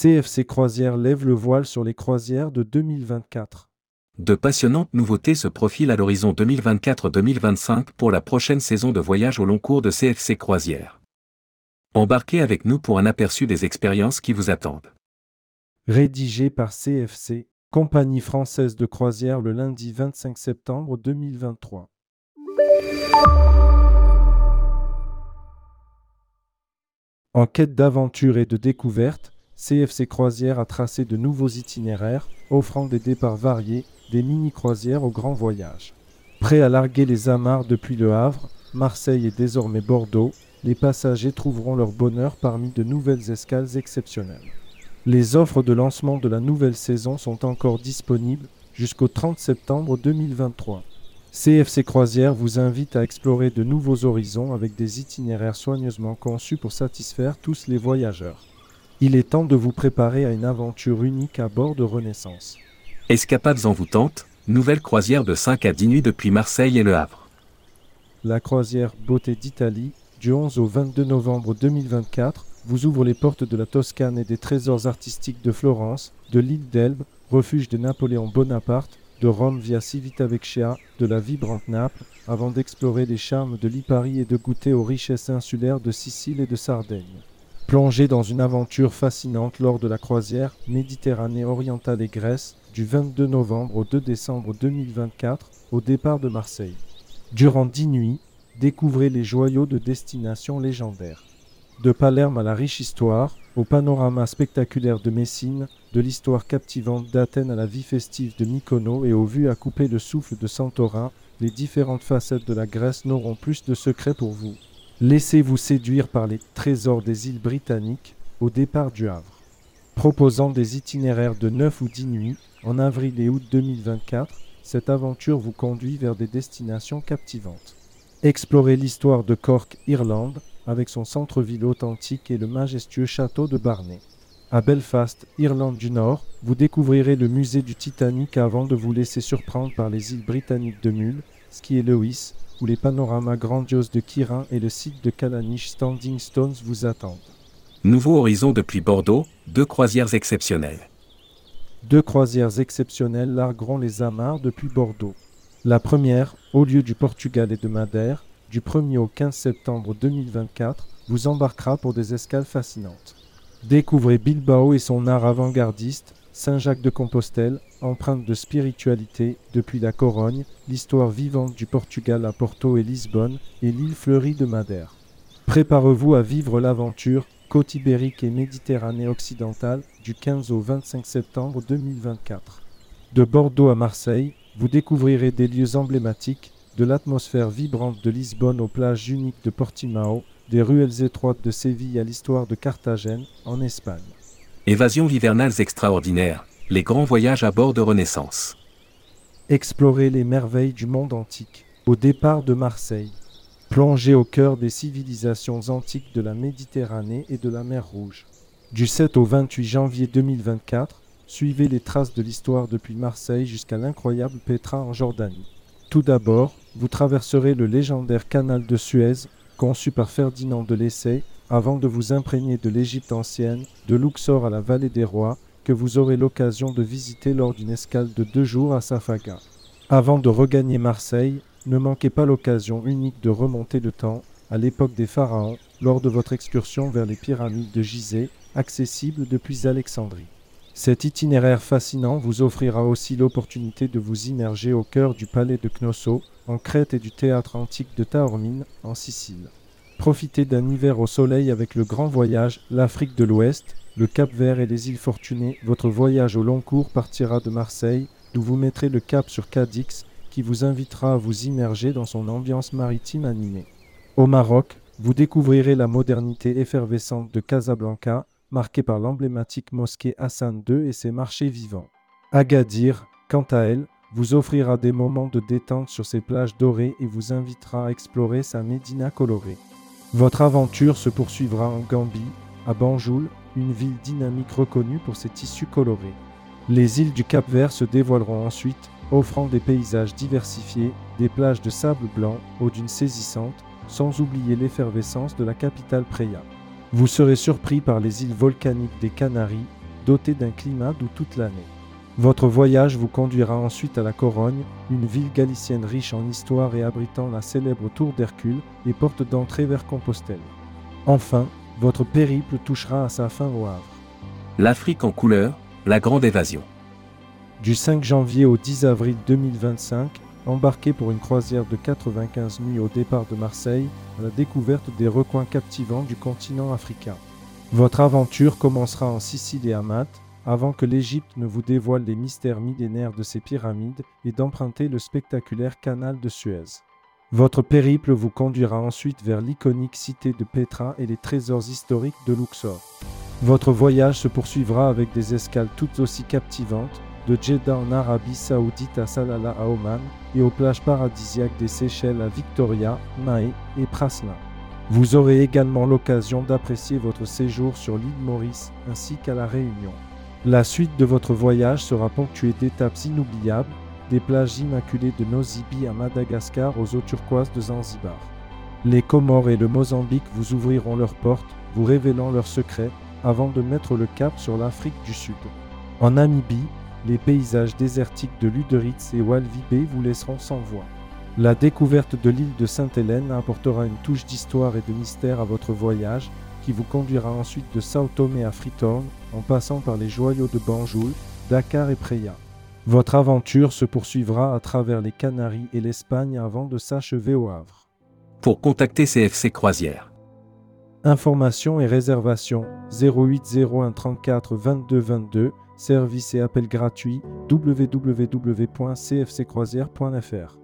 CFC Croisière lève le voile sur les croisières de 2024. De passionnantes nouveautés se profilent à l'horizon 2024-2025 pour la prochaine saison de voyage au long cours de CFC Croisière. Embarquez avec nous pour un aperçu des expériences qui vous attendent. Rédigé par CFC, Compagnie française de croisière le lundi 25 septembre 2023. En quête d'aventure et de découverte, CFC Croisière a tracé de nouveaux itinéraires, offrant des départs variés, des mini-croisières au grand voyage. Prêts à larguer les amarres depuis Le Havre, Marseille et désormais Bordeaux, les passagers trouveront leur bonheur parmi de nouvelles escales exceptionnelles. Les offres de lancement de la nouvelle saison sont encore disponibles jusqu'au 30 septembre 2023. CFC Croisière vous invite à explorer de nouveaux horizons avec des itinéraires soigneusement conçus pour satisfaire tous les voyageurs. Il est temps de vous préparer à une aventure unique à bord de Renaissance. Escapades envoûtantes, nouvelle croisière de 5 à 10 nuits depuis Marseille et Le Havre. La croisière Beauté d'Italie, du 11 au 22 novembre 2024, vous ouvre les portes de la Toscane et des trésors artistiques de Florence, de l'île d'Elbe, refuge de Napoléon Bonaparte, de Rome via Civitavecchia, de la vibrante Naples, avant d'explorer les charmes de Lipari et de goûter aux richesses insulaires de Sicile et de Sardaigne. Plongez dans une aventure fascinante lors de la croisière Méditerranée orientale et Grèce du 22 novembre au 2 décembre 2024 au départ de Marseille. Durant dix nuits, découvrez les joyaux de destinations légendaires. De Palerme à la riche histoire, au panorama spectaculaire de Messine, de l'histoire captivante d'Athènes à la vie festive de Mykonos et aux vues à couper le souffle de Santorin, les différentes facettes de la Grèce n'auront plus de secrets pour vous. Laissez-vous séduire par les trésors des îles britanniques au départ du Havre. Proposant des itinéraires de 9 ou 10 nuits, en avril et août 2024, cette aventure vous conduit vers des destinations captivantes. Explorez l'histoire de Cork, Irlande, avec son centre-ville authentique et le majestueux château de Barnet. À Belfast, Irlande du Nord, vous découvrirez le musée du Titanic avant de vous laisser surprendre par les îles britanniques de Mull, Ski et Lewis, où les panoramas grandioses de Kirin et le site de Calanish Standing Stones vous attendent. Nouveau horizon depuis Bordeaux, deux croisières exceptionnelles. Deux croisières exceptionnelles largueront les amarres depuis Bordeaux. La première, au lieu du Portugal et de Madère, du 1er au 15 septembre 2024, vous embarquera pour des escales fascinantes. Découvrez Bilbao et son art avant-gardiste, Saint-Jacques de Compostelle, empreinte de spiritualité depuis la Corogne, l'histoire vivante du Portugal à Porto et Lisbonne et l'île fleurie de Madère. Préparez-vous à vivre l'aventure côte ibérique et Méditerranée occidentale du 15 au 25 septembre 2024. De Bordeaux à Marseille, vous découvrirez des lieux emblématiques de l'atmosphère vibrante de Lisbonne aux plages uniques de Portimao, des ruelles étroites de Séville à l'histoire de Carthagène, en Espagne. Évasions hivernales extraordinaires, les grands voyages à bord de Renaissance. Explorer les merveilles du monde antique, au départ de Marseille. Plonger au cœur des civilisations antiques de la Méditerranée et de la mer Rouge. Du 7 au 28 janvier 2024, suivez les traces de l'histoire depuis Marseille jusqu'à l'incroyable Petra en Jordanie. Tout d'abord, vous traverserez le légendaire canal de Suez, conçu par Ferdinand de Lessay, avant de vous imprégner de l'Égypte ancienne, de Luxor à la vallée des rois, que vous aurez l'occasion de visiter lors d'une escale de deux jours à Safaga. Avant de regagner Marseille, ne manquez pas l'occasion unique de remonter le temps à l'époque des pharaons lors de votre excursion vers les pyramides de Gizeh, accessibles depuis Alexandrie. Cet itinéraire fascinant vous offrira aussi l'opportunité de vous immerger au cœur du palais de Cnosso, en Crète et du théâtre antique de Taormine, en Sicile. Profitez d'un hiver au soleil avec le grand voyage, l'Afrique de l'Ouest, le Cap Vert et les îles Fortunées. Votre voyage au long cours partira de Marseille, d'où vous mettrez le cap sur Cadix, qui vous invitera à vous immerger dans son ambiance maritime animée. Au Maroc, vous découvrirez la modernité effervescente de Casablanca marquée par l'emblématique mosquée Hassan II et ses marchés vivants. Agadir, quant à elle, vous offrira des moments de détente sur ses plages dorées et vous invitera à explorer sa médina colorée. Votre aventure se poursuivra en Gambie, à Banjul, une ville dynamique reconnue pour ses tissus colorés. Les îles du Cap-Vert se dévoileront ensuite, offrant des paysages diversifiés, des plages de sable blanc aux dunes saisissantes, sans oublier l'effervescence de la capitale Preya. Vous serez surpris par les îles volcaniques des Canaries, dotée d'un climat doux toute l'année. Votre voyage vous conduira ensuite à la Corogne, une ville galicienne riche en histoire et abritant la célèbre tour d'Hercule et porte d'entrée vers Compostelle. Enfin, votre périple touchera à sa fin au Havre. L'Afrique en couleur, la grande évasion. Du 5 janvier au 10 avril 2025, embarquez pour une croisière de 95 nuits au départ de Marseille à la découverte des recoins captivants du continent africain. Votre aventure commencera en Sicile et à Malte, avant que l'Égypte ne vous dévoile les mystères millénaires de ses pyramides et d'emprunter le spectaculaire canal de Suez. Votre périple vous conduira ensuite vers l'iconique cité de Petra et les trésors historiques de Luxor. Votre voyage se poursuivra avec des escales toutes aussi captivantes, de Jeddah en Arabie saoudite à Salalah à Oman et aux plages paradisiaques des Seychelles à Victoria, Mahé et Praslin. Vous aurez également l'occasion d'apprécier votre séjour sur l'île Maurice ainsi qu'à la Réunion. La suite de votre voyage sera ponctuée d'étapes inoubliables, des plages immaculées de Nosy à Madagascar aux eaux turquoises de Zanzibar. Les Comores et le Mozambique vous ouvriront leurs portes, vous révélant leurs secrets, avant de mettre le cap sur l'Afrique du Sud. En Namibie, les paysages désertiques de Luderitz et Walvibé vous laisseront sans voix. La découverte de l'île de Sainte-Hélène apportera une touche d'histoire et de mystère à votre voyage, qui vous conduira ensuite de Sao Tomé à Freetown, en passant par les joyaux de Banjul, Dakar et Preya. Votre aventure se poursuivra à travers les Canaries et l'Espagne avant de s'achever au Havre. Pour contacter CFC Croisière. Informations et réservations 0801 34 22 22, service et appel gratuit www.cfccroisière.fr.